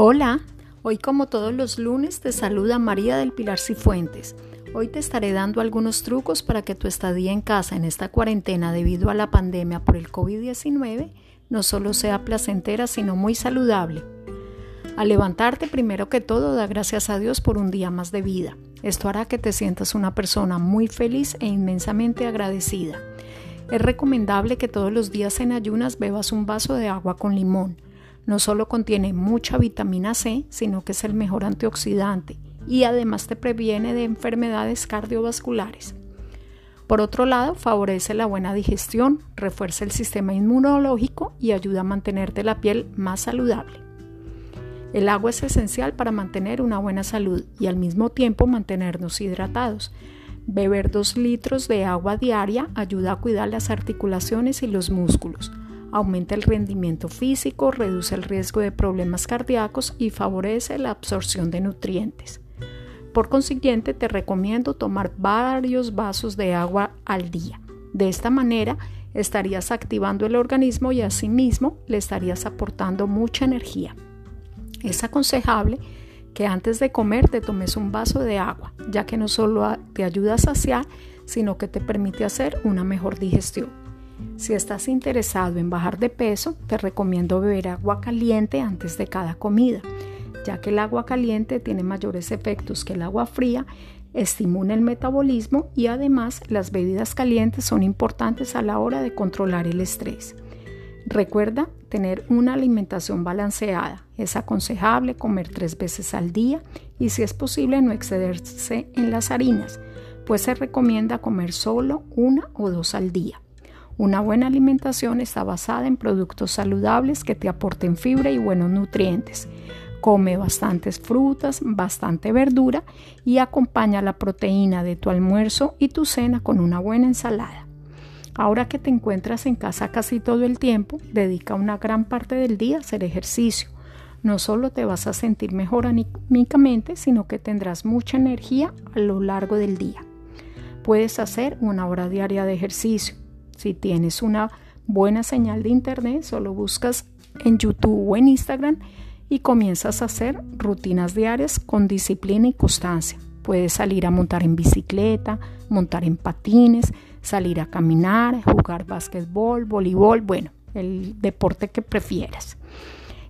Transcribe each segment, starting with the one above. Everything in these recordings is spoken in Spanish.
Hola, hoy como todos los lunes te saluda María del Pilar Cifuentes. Hoy te estaré dando algunos trucos para que tu estadía en casa en esta cuarentena debido a la pandemia por el COVID-19 no solo sea placentera sino muy saludable. Al levantarte primero que todo da gracias a Dios por un día más de vida. Esto hará que te sientas una persona muy feliz e inmensamente agradecida. Es recomendable que todos los días en ayunas bebas un vaso de agua con limón no solo contiene mucha vitamina C, sino que es el mejor antioxidante y además te previene de enfermedades cardiovasculares. Por otro lado, favorece la buena digestión, refuerza el sistema inmunológico y ayuda a mantenerte la piel más saludable. El agua es esencial para mantener una buena salud y al mismo tiempo mantenernos hidratados. Beber 2 litros de agua diaria ayuda a cuidar las articulaciones y los músculos aumenta el rendimiento físico, reduce el riesgo de problemas cardíacos y favorece la absorción de nutrientes. Por consiguiente, te recomiendo tomar varios vasos de agua al día. De esta manera, estarías activando el organismo y asimismo le estarías aportando mucha energía. Es aconsejable que antes de comer te tomes un vaso de agua, ya que no solo te ayuda a saciar, sino que te permite hacer una mejor digestión. Si estás interesado en bajar de peso, te recomiendo beber agua caliente antes de cada comida, ya que el agua caliente tiene mayores efectos que el agua fría, estimula el metabolismo y además las bebidas calientes son importantes a la hora de controlar el estrés. Recuerda tener una alimentación balanceada. Es aconsejable comer tres veces al día y si es posible no excederse en las harinas, pues se recomienda comer solo una o dos al día. Una buena alimentación está basada en productos saludables que te aporten fibra y buenos nutrientes. Come bastantes frutas, bastante verdura y acompaña la proteína de tu almuerzo y tu cena con una buena ensalada. Ahora que te encuentras en casa casi todo el tiempo, dedica una gran parte del día a hacer ejercicio. No solo te vas a sentir mejor anímicamente, sino que tendrás mucha energía a lo largo del día. Puedes hacer una hora diaria de ejercicio si tienes una buena señal de internet, solo buscas en YouTube o en Instagram y comienzas a hacer rutinas diarias con disciplina y constancia. Puedes salir a montar en bicicleta, montar en patines, salir a caminar, jugar básquetbol, voleibol, bueno, el deporte que prefieras.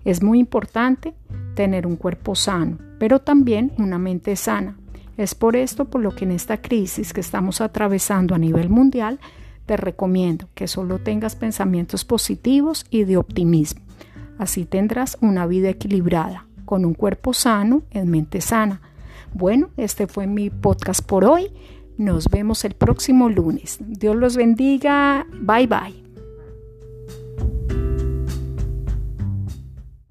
Es muy importante tener un cuerpo sano, pero también una mente sana. Es por esto por lo que en esta crisis que estamos atravesando a nivel mundial te recomiendo que solo tengas pensamientos positivos y de optimismo. Así tendrás una vida equilibrada, con un cuerpo sano en mente sana. Bueno, este fue mi podcast por hoy. Nos vemos el próximo lunes. Dios los bendiga. Bye bye.